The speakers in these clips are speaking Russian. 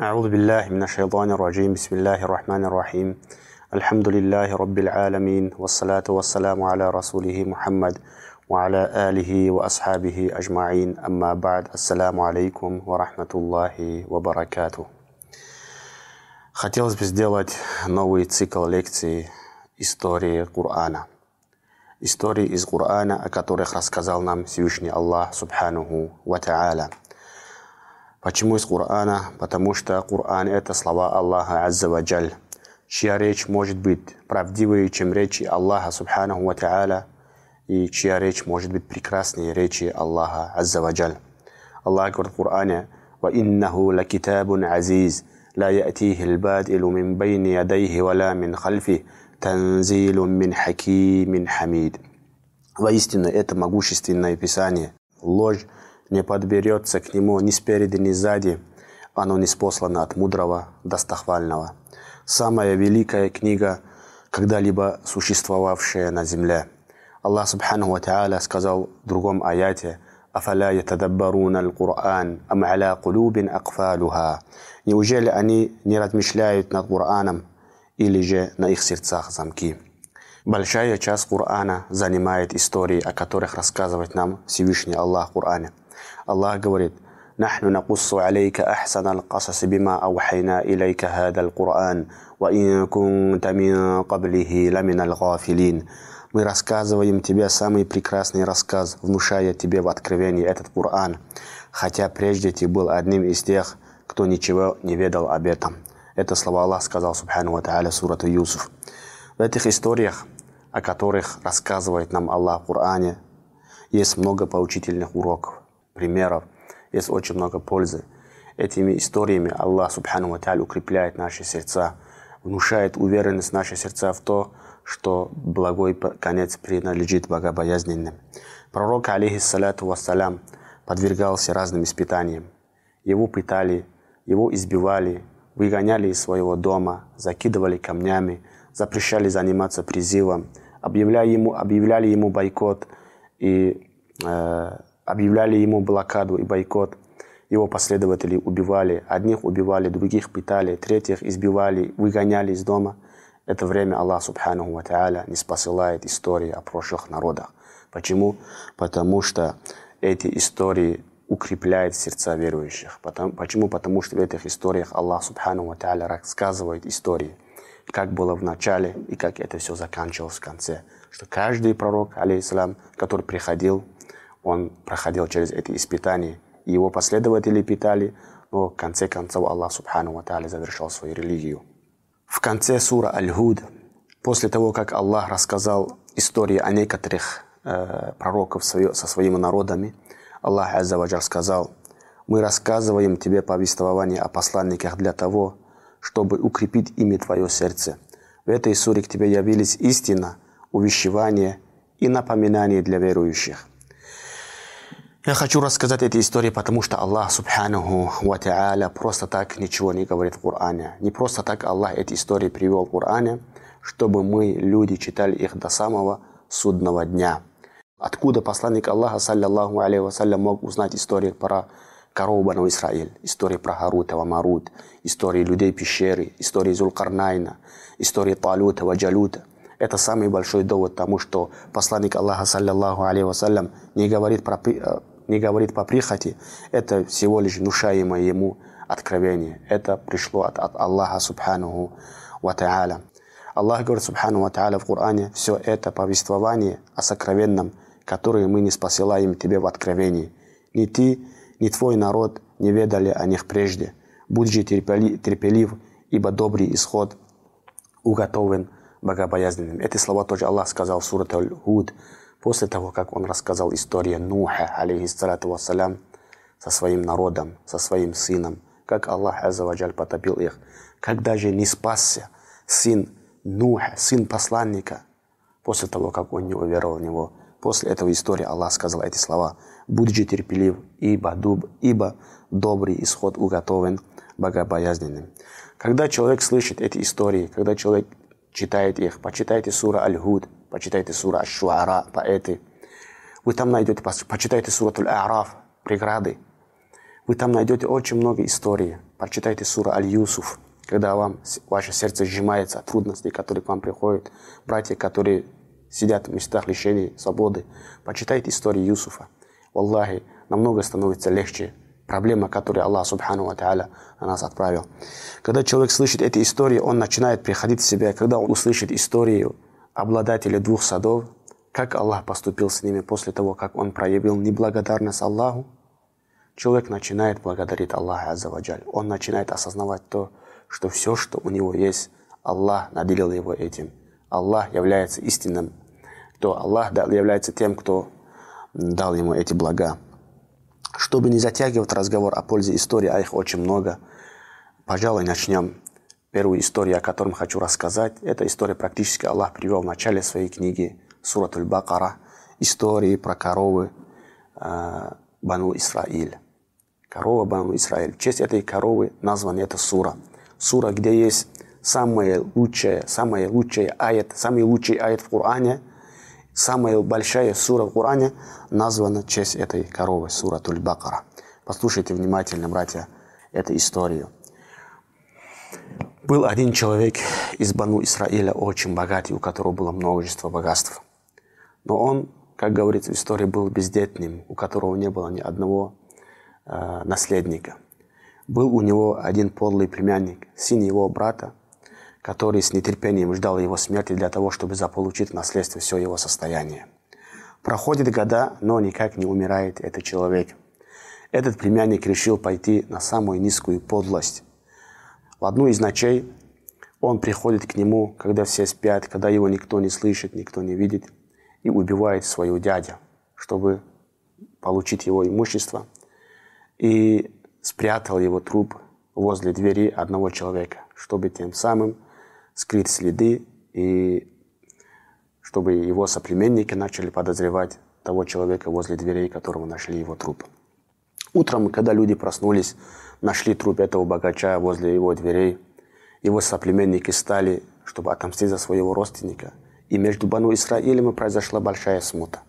أعوذ بالله من الشيطان الرجيم بسم الله الرحمن الرحيم الحمد لله رب العالمين والصلاة والسلام على رسوله محمد وعلى آله وأصحابه أجمعين أما بعد السلام عليكم ورحمة الله وبركاته Хотелось бы сделать новый цикл лекций истории Корана. Истории из Корана, о которых рассказал нам Всевышний Аллах Субханаху Ва Та'аля. Почему из Корана? Потому что Коран – это слова Аллаха عز وجل. Чья речь может быть правдивой, чем речи Аллаха سبحانه وتعالى, и чья речь может быть прекраснее речи Аллаха عز وجل. Аллах говорит в Коране «وإنه لكتاب عزيز، لا يأتيه الباطل من بين يديه ولا من خلفه، تنزيل من حكيم حميد». Воистину, это могущественное писание. Ложь не подберется к нему ни спереди, ни сзади, оно не спослано от мудрого, достохвального. Самая великая книга, когда-либо существовавшая на земле. Аллах Субхану Ва сказал в другом аяте «Афаля ятадаббаруна аль-Кур'ан, ам аля кулубин акфалюха». Неужели они не размышляют над Кур'аном, или же на их сердцах замки? Большая часть Кур'ана занимает истории, о которых рассказывает нам Всевышний Аллах в Кур'ане. Аллах говорит, «Нахну накуссу алейка ахсана аль-касаси бима аухайна илейка хада аль-Кур'ан, ва ин кунта мин каблихи ламин аль-гафилин». Мы рассказываем тебе самый прекрасный рассказ, внушая тебе в откровении этот Кур'ан, хотя прежде ты был одним из тех, кто ничего не ведал об этом. Это слова Аллах сказал, субхану ва та'аля, сурату Юсуф. В этих историях, о которых рассказывает нам Аллах в Коране, есть много поучительных уроков примеров, есть очень много пользы. Этими историями Аллах, субхану ва укрепляет наши сердца, внушает уверенность в наши сердца в то, что благой конец принадлежит богобоязненным. Пророк, алейхиссалату вассалям, подвергался разным испытаниям. Его пытали, его избивали, выгоняли из своего дома, закидывали камнями, запрещали заниматься призывом, объявляли ему, объявляли ему бойкот и э, объявляли ему блокаду и бойкот. Его последователи убивали, одних убивали, других пытали, третьих избивали, выгоняли из дома – это время Аллах Субханаху Ва не спосылает истории о прошлых народах. Почему? Потому что эти истории укрепляют сердца верующих. Потому, почему? Потому что в этих историях Аллах Субхану Ва рассказывает истории, как было в начале и как это все заканчивалось в конце. Что каждый пророк, алейхиссалам, который приходил, он проходил через эти испытания. И его последователи питали, но в конце концов Аллах Субхану Ва Та'аля завершал свою религию. В конце сура Аль-Худ, после того, как Аллах рассказал истории о некоторых э, пророков со своими народами, Аллах Аззаваджар сказал, «Мы рассказываем тебе повествование о посланниках для того, чтобы укрепить ими твое сердце. В этой суре к тебе явились истина, увещевание и напоминание для верующих». Я хочу рассказать эти истории, потому что Аллах Субханаху Ва Та'аля просто так ничего не говорит в Коране. Не просто так Аллах эти истории привел в Коране, чтобы мы, люди, читали их до самого судного дня. Откуда посланник Аллаха, саллиллаху алейхи вассалям, мог узнать истории про корову Бану Исраиль, истории про Харута ва Марут, истории людей пещеры, истории Зулкарнайна, истории Талута ва Джалута. Это самый большой довод тому, что посланник Аллаха, саллиллаху алейхи вассалям, не говорит, про, э, не говорит по прихоти. Это всего лишь внушаемое ему откровение. Это пришло от, от Аллаха, субханаху ва та'аля. Аллах говорит, субхану ва та'аля, в Коране, все это повествование о сокровенном, которое мы не спосылаем тебе в откровении. Ни ты, ни твой народ не ведали о них прежде. Будь же терпелив, ибо добрый исход уготовен богобоязненным. Эти слова тоже Аллах сказал в сурат Аль-Худ, после того, как он рассказал историю Нуха, алейхиссалату вассалям, со своим народом, со своим сыном, как Аллах Азаваджаль потопил их, как даже не спасся сын Нуха, сын посланника, после того, как он не уверовал в него. После этого истории Аллах сказал эти слова. «Будь терпелив, ибо, дуб, ибо добрый исход уготовен богобоязненным». Когда человек слышит эти истории, когда человек читает их, почитайте сура Аль-Худ, почитайте сура Аш-Шуара, поэты. Вы там найдете, почитайте сурат Аль-А'раф, преграды. Вы там найдете очень много историй. Прочитайте сура Аль-Юсуф, когда вам ваше сердце сжимается от трудностей, которые к вам приходят. Братья, которые сидят в местах лишения свободы. Почитайте историю Юсуфа. Аллахи, намного становится легче проблема, которую Аллах Субхану Та'аля на нас отправил. Когда человек слышит эти истории, он начинает приходить в себя. Когда он услышит историю обладателя двух садов, как Аллах поступил с ними после того, как он проявил неблагодарность Аллаху, человек начинает благодарить Аллаха Аззаваджаль. Он начинает осознавать то, что все, что у него есть, Аллах наделил его этим. Аллах является истинным, то Аллах является тем, кто дал ему эти блага. Чтобы не затягивать разговор о пользе истории, а их очень много, пожалуй, начнем. Первую историю, о котором хочу рассказать, это история практически Аллах привел в начале своей книги Суратуль Бакара, истории про коровы э, Бану Исраиль. Корова Бану Исраиль. В честь этой коровы названа эта сура. Сура, где есть самая лучшая, самая лучшая аят, самый лучший аят в Коране, самая большая сура в Коране названа в честь этой коровы, сура Туль-Бакара. Послушайте внимательно, братья, эту историю. Был один человек из Бану Исраиля, очень богатый, у которого было множество богатств. Но он, как говорится в истории, был бездетным, у которого не было ни одного э, наследника. Был у него один подлый племянник, сын его брата, который с нетерпением ждал его смерти для того, чтобы заполучить в наследство все его состояние. Проходит года, но никак не умирает этот человек. Этот племянник решил пойти на самую низкую подлость. В одну из ночей он приходит к нему, когда все спят, когда его никто не слышит, никто не видит, и убивает своего дядя, чтобы получить его имущество, и спрятал его труп возле двери одного человека, чтобы тем самым скрыть следы и чтобы его соплеменники начали подозревать того человека возле дверей, которого нашли его труп. Утром, когда люди проснулись, нашли труп этого богача возле его дверей, его соплеменники стали, чтобы отомстить за своего родственника. И между Бану Исраилем произошла большая смута.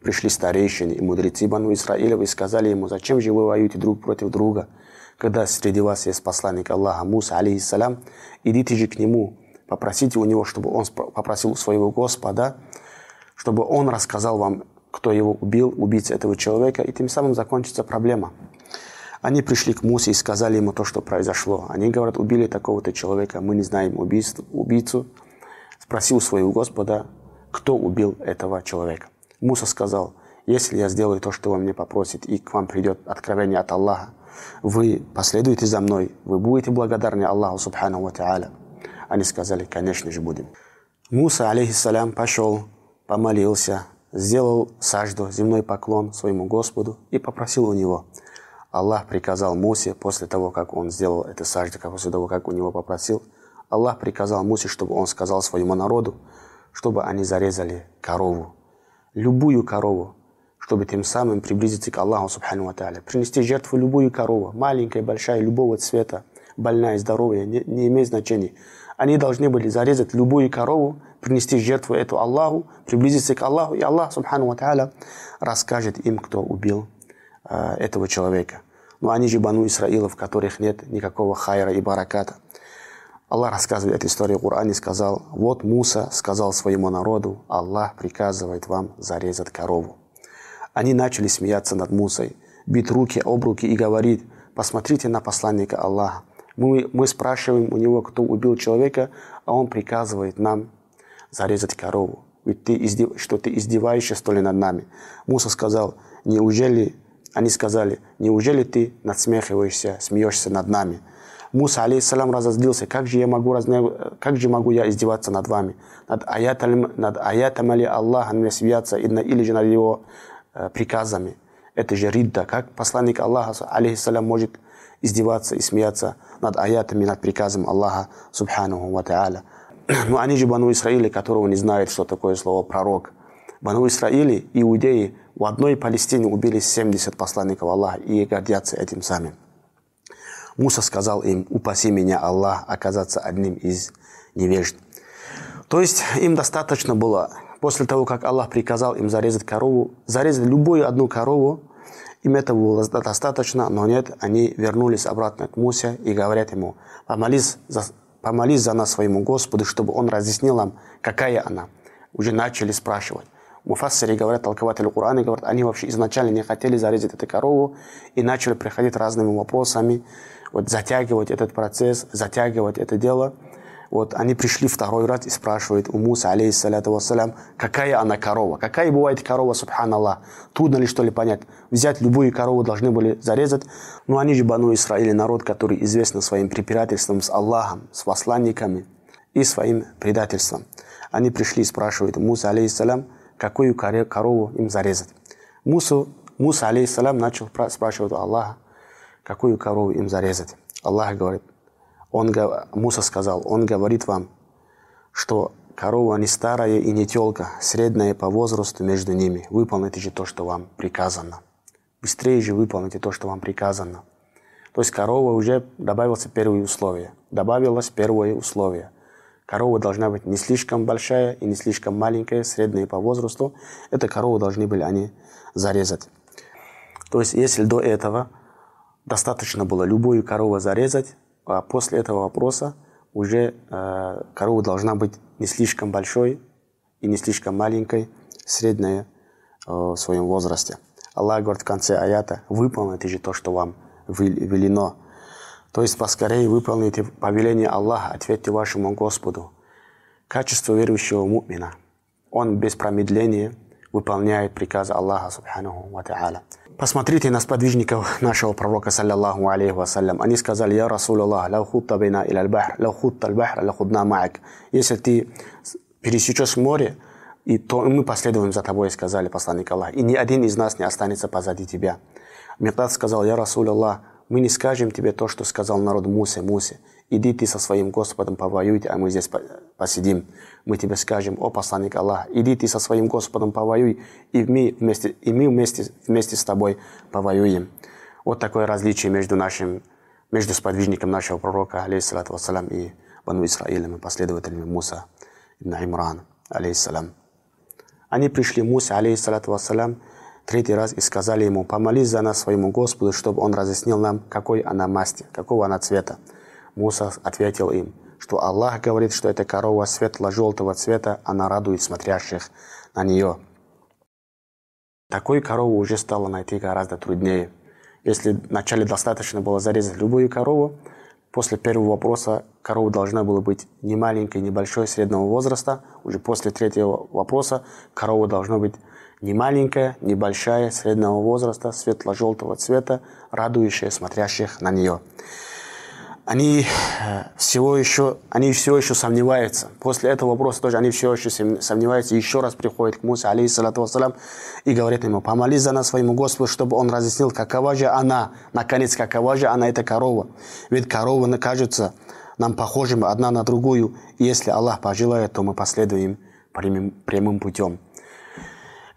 Пришли старейшины и мудрецы Бану Исраилев и сказали ему, зачем же вы воюете друг против друга, когда среди вас есть посланник Аллаха Муса, алейхиссалям, идите же к нему, Попросите у него, чтобы он попросил у своего Господа, чтобы он рассказал вам, кто его убил, убийца этого человека, и тем самым закончится проблема. Они пришли к Мусе и сказали ему то, что произошло. Они говорят, убили такого-то человека, мы не знаем убийцу. убийцу. Спросил своего Господа, кто убил этого человека. Муса сказал, если я сделаю то, что он мне попросит, и к вам придет откровение от Аллаха, вы последуете за мной, вы будете благодарны Аллаху Субхану Ва Та'аля. Они сказали, конечно же, будем. Муса, алейхиссалям, пошел, помолился, сделал сажду, земной поклон своему Господу и попросил у него. Аллах приказал Мусе, после того, как он сделал это сажду, после того, как у него попросил, Аллах приказал Мусе, чтобы он сказал своему народу, чтобы они зарезали корову, любую корову, чтобы тем самым приблизиться к Аллаху Субхану Ва Принести жертву любую корову, маленькая, большая, любого цвета, больная, здоровая, не, не имеет значения. Они должны были зарезать любую корову, принести жертву эту Аллаху, приблизиться к Аллаху, и Аллах, субхану ва та'аля, расскажет им, кто убил э, этого человека. Но они же бану Исраила, в которых нет никакого хайра и бараката. Аллах рассказывает эту историю в Коране, сказал, вот Муса сказал своему народу, Аллах приказывает вам зарезать корову. Они начали смеяться над Мусой, бить руки об руки и говорить, посмотрите на посланника Аллаха. Мы, мы спрашиваем у него, кто убил человека, а он приказывает нам зарезать корову. Ведь ты издев... что ты издеваешься, что ли, над нами? Муса сказал, неужели, они сказали, неужели ты надсмехиваешься, смеешься над нами? Муса, алейхиссалам, разозлился, как же я могу, разне... как же могу я издеваться над вами? Над аятами, над аятами ли Аллаха мне смеяться или же над его э, приказами? Это же ридда. Как посланник Аллаха, алейхиссалам, может издеваться и смеяться над аятами, над приказом Аллаха, субханаху ва та'аля. Но они же Бану Исраили, которого не знают, что такое слово пророк. Бану Исраили, иудеи, в одной Палестине убили 70 посланников Аллаха и гордятся этим самим. Муса сказал им, упаси меня, Аллах, оказаться одним из невежд. То есть им достаточно было, после того, как Аллах приказал им зарезать корову, зарезать любую одну корову, Им этого было достаточно, но нет, они вернулись обратно к Мусе и говорят ему, помолись за, помолись за нас своему Господу, чтобы он разъяснил нам, какая она. Уже начали спрашивать. Муфассири говорят, толкователи Корана говорят, они вообще изначально не хотели зарезать эту корову и начали приходить разными вопросами, вот затягивать этот процесс, затягивать это дело. Вот они пришли второй раз и спрашивают у Муса, алейхиссалату вассалям, какая она корова? Какая бывает корова, субханаллах? Трудно ли что ли понять? Взять любую корову должны были зарезать. Но они же Бану Израиль, народ, который известен своим препирательством с Аллахом, с посланниками и своим предательством. Они пришли и спрашивают Муса, алейхиссалям, какую корову им зарезать. Мусу, Муса, алейхиссалям, начал спрашивать Аллаха, какую корову им зарезать. Аллах говорит, он, Муса сказал, он говорит вам, что корова не старая и не телка, средняя по возрасту между ними. Выполните же то, что вам приказано. Быстрее же выполните то, что вам приказано. То есть корова уже добавился первое условие. Добавилось первое условие. Корова должна быть не слишком большая и не слишком маленькая, средняя по возрасту. Эту корову должны были они зарезать. То есть если до этого достаточно было любую корову зарезать, после этого вопроса уже э, корова должна быть не слишком большой и не слишком маленькой, средняя э, в своем возрасте. Аллах говорит в конце аята, выполните же то, что вам велено. То есть поскорее выполните повеление Аллаха, ответьте вашему Господу. Качество верующего мумина. Он без промедления выполняет приказы Аллаха, субханаху ва. Посмотрите на сподвижников нашего пророка, саллиллаху алейхи вассалям. Они сказали, «Я Расул Аллах, lau хутта бейна иля аль-бахр, lau хутта аль-бахр, ла худна ма'ак». Если ты пересечешь море, и то мы последуем за тобой, сказали посланник Аллаха. И ни один из нас не останется позади тебя. Мирдат сказал, «Я Расул Аллах, мы не скажем тебе то, что сказал народ Мусе, Мусе. Иди ты со своим Господом повоюй, а мы здесь посидим. Мы тебе скажем, о посланник Аллах, иди ты со своим Господом повоюй, и мы вместе, и мы вместе, вместе с тобой повоюем. Вот такое различие между нашим, между сподвижником нашего пророка, алейхиссалату вассалям, и Бану Исраилем, и последователями Муса ибн Имран, алейхиссалам. Они пришли Мусе, алейхиссалату вассалям, третий раз и сказали ему, помолись за нас своему Господу, чтобы он разъяснил нам, какой она масти, какого она цвета. Муса ответил им, что Аллах говорит, что эта корова светло-желтого цвета, она радует смотрящих на нее. Такой корову уже стало найти гораздо труднее. Если вначале достаточно было зарезать любую корову, после первого вопроса корова должна была быть не маленькой, не большой, среднего возраста. Уже после третьего вопроса корова должна быть не маленькая, не большая, среднего возраста, светло-желтого цвета, радующая смотрящих на нее они э, всего еще, они все еще сомневаются. После этого вопроса тоже они все еще сомневаются. Еще раз приходит к Мусе, алейхиссалату вассалам, и говорит ему, помолись за нас своему Господу, чтобы он разъяснил, какова же она, наконец, какова же она, эта корова. Ведь корова кажется нам похожим одна на другую, и если Аллах пожелает, то мы последуем прямым, прямым путем.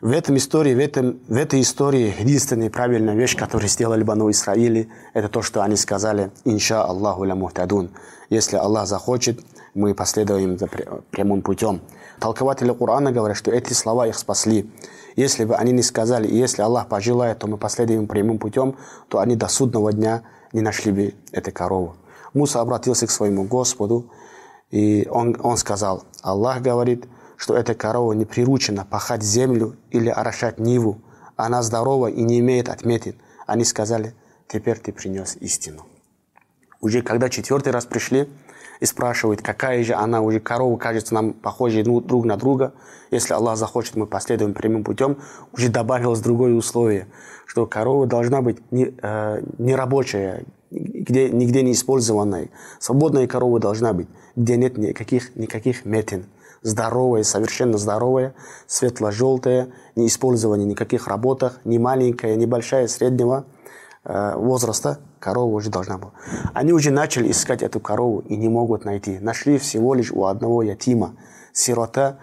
В этом истории, в, этом, в этой истории единственная правильная вещь, которую сделали Бану Исраили, это то, что они сказали «Инша Аллаху ля мухтадун». Если Аллах захочет, мы последуем за прямым путем. Толкователи Корана говорят, что эти слова их спасли. Если бы они не сказали, если Аллах пожелает, то мы последуем прямым путем, то они до судного дня не нашли бы эту корову. Муса обратился к своему Господу, и он, он сказал, Аллах говорит – что эта корова не приручена пахать землю или орошать ниву. Она здорова и не имеет отметин. Они сказали, теперь ты принес истину. Уже когда четвертый раз пришли и спрашивают, какая же она, уже корова кажется нам похожей друг на друга. Если Аллах захочет, мы последуем прямым путем. Уже добавилось другое условие, что корова должна быть не, э, не рабочая, где, нигде не использованная. Свободная корова должна быть, где нет никаких, никаких метин здоровая, совершенно здоровая, светло-желтая, не использование никаких работах, не маленькая, не большая, среднего э, возраста, корова уже должна была. Они уже начали искать эту корову и не могут найти. Нашли всего лишь у одного ятима, сирота,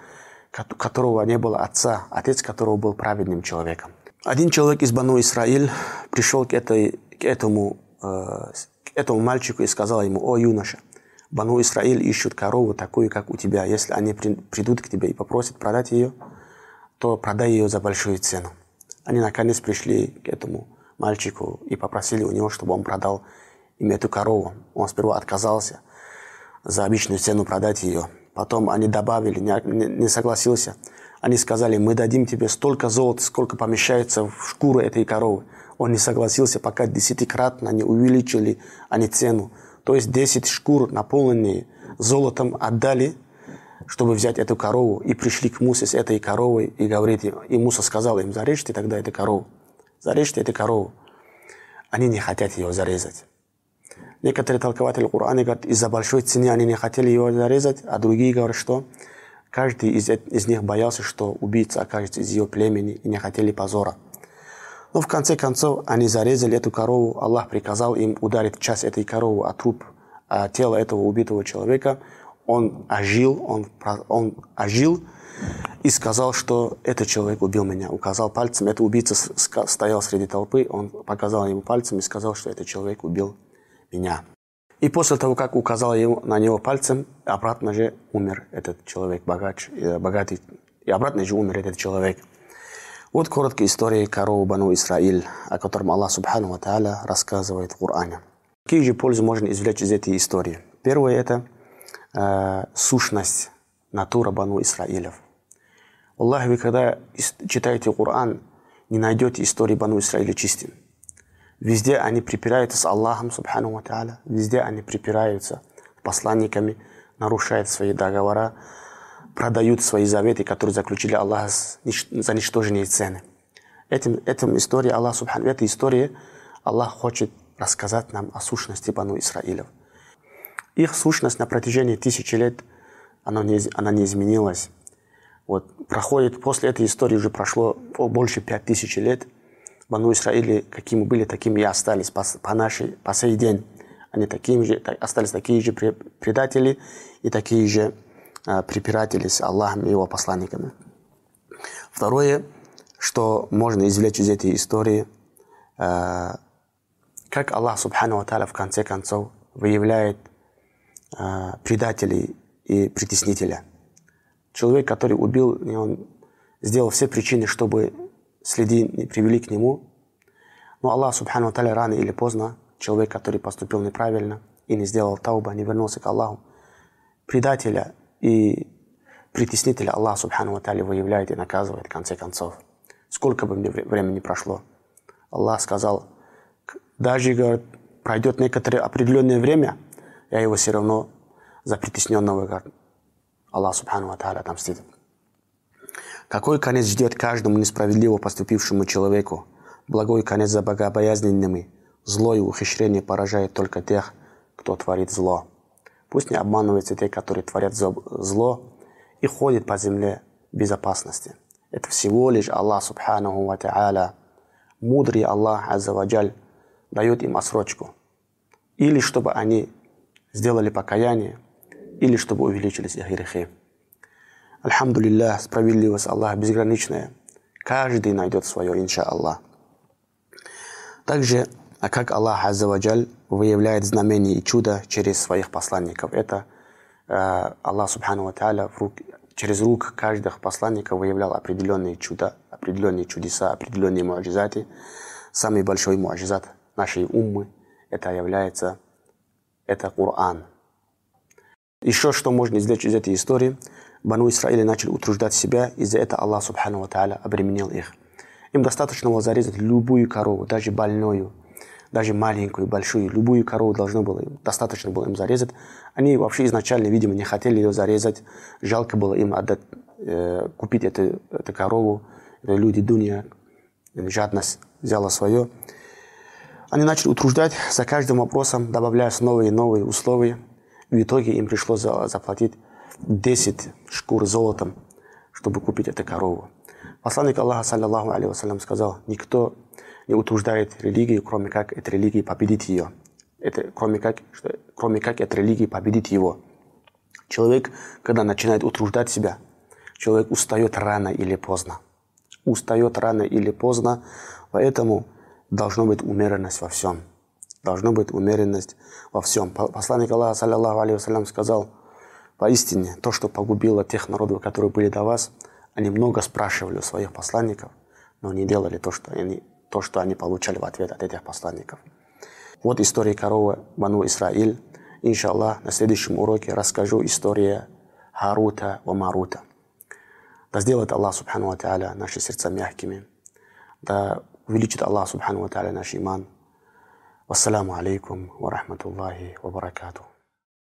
которого не было отца, отец которого был праведным человеком. Один человек из Бану Исраиль пришел к, этой, к, этому, э, к этому мальчику и сказал ему, о юноша, Бану Исраиль ищут корову такую, как у тебя. Если они придут к тебе и попросят продать ее, то продай ее за большую цену. Они наконец пришли к этому мальчику и попросили у него, чтобы он продал им эту корову. Он сперва отказался за обычную цену продать ее. Потом они добавили, не, согласился. Они сказали, мы дадим тебе столько золота, сколько помещается в шкуру этой коровы. Он не согласился, пока десятикратно не увеличили они цену. То есть 10 шкур, наполненные золотом, отдали, чтобы взять эту корову. И пришли к Мусе с этой коровой и говорит и Муса сказал им, зарежьте тогда эту корову. Зарежьте эту корову. Они не хотят ее зарезать. Некоторые толкователи Корана говорят, из-за большой цены они не хотели его зарезать, а другие говорят, что каждый из, из них боялся, что убийца окажется из ее племени и не хотели позора. Но в конце концов они зарезали эту корову. Аллах приказал им ударить часть этой коровы от труп а тела этого убитого человека. Он ожил, он, он ожил и сказал, что этот человек убил меня. Указал пальцем. Этот убийца стоял среди толпы. Он показал ему пальцем и сказал, что этот человек убил меня. И после того, как указал ему, на него пальцем, обратно же умер этот человек, богач, э, богатый. И обратно же умер этот человек. Вот короткая история коровы Бану Исраиль, о котором Аллах Субхану Ва рассказывает в Коране. Какие же пользы можно извлечь из этой истории? Первое – это э, сущность, натура Бану Исраилев. Аллах, вы когда читаете Коран, не найдете истории Бану Исраиля чистым. Везде они припираются с Аллахом, субхану ва. Везде они припираются посланниками, нарушают свои договора, продают свои заветы, которые заключили Аллах за ничтожные цены. Этим, этим история Аллах, субхану, в этой истории Аллах хочет рассказать нам о сущности Бану Исраилев. Их сущность на протяжении тысячи лет, она не, она не изменилась. Вот, проходит, после этой истории уже прошло больше пять тысяч лет – Бану Исраиле, какими были, такими и остались по, по, нашей, по сей день. Они такими же, остались такие же предатели и такие же э, препиратели с Аллахом и его посланниками. Второе, что можно извлечь из этой истории, э, как Аллах Субхану Ва в конце концов выявляет э, предателей и притеснителя. Человек, который убил, он сделал все причины, чтобы следи не привели к нему. Но Аллах, Субхану Таля, рано или поздно, человек, который поступил неправильно и не сделал тауба, не вернулся к Аллаху, предателя и притеснителя Аллах, Субхану Таля, выявляет и наказывает в конце концов. Сколько бы времени прошло. Аллах сказал, даже, говорит, пройдет некоторое определенное время, я его все равно за притесненного, говорит, Аллах, Субхану Таля, отомстит. Какой конец ждет каждому несправедливо поступившему человеку? Благой конец за богобоязненными. Зло ухищрение поражает только тех, кто творит зло. Пусть не обманываются те, которые творят зло и ходят по земле безопасности. Это всего лишь Аллах Субханаху Ва Та'аля, мудрый Аллах Аззаваджаль, дает им осрочку. Или чтобы они сделали покаяние, или чтобы увеличились их грехи. Альхамдулиллах, справедливость Аллаха безграничная. Каждый найдет свое, инша Аллах. Также, а как Аллах Аззаваджаль выявляет знамения и чудо через своих посланников. Это э, Аллах Субхану рук, через рук каждых посланников выявлял определенные чуда, определенные чудеса, определенные муаджизаты. Самый большой муаджизат нашей уммы это является это Коран. Еще что можно извлечь из этой истории – Бану Исраиля начали утруждать себя, из-за этого Аллах Субхану Тааля обременил их. Им достаточно было зарезать любую корову, даже больную, даже маленькую, большую, любую корову должно было им, достаточно было им зарезать. Они вообще изначально, видимо, не хотели ее зарезать, жалко было им отдать, э, купить эту, эту корову. Это люди дунья, жадность взяла свое. Они начали утруждать за каждым вопросом, добавляя новые и новые условия. В итоге им пришлось заплатить 10 шкур золотом, чтобы купить эту корову. Посланник Аллаха, саллиллаху алейhi вассалям, сказал, никто не утруждает религию, кроме как эта религия победит ее. Это, кроме, как, что, кроме как эта религия победит его. Человек, когда начинает утруждать себя, человек устает рано или поздно. Устает рано или поздно, поэтому должна быть умеренность во всем. Должна быть умеренность во всем. Посланник Аллаха, саллиллаху вассалям, сказал – Поистине, то, что погубило тех народов, которые были до вас, они много спрашивали у своих посланников, но не делали то, что они, то, что они получали в ответ от этих посланников. Вот история коровы Бану Исраиль. Иншаллах, на следующем уроке расскажу историю Харута и Марута. Да сделает Аллах Субхану Ва Тааля наши сердца мягкими. Да увеличит Аллах Субхану Ва Тааля наш иман. Вассаламу алейкум ва рахматуллахи ва баракатух.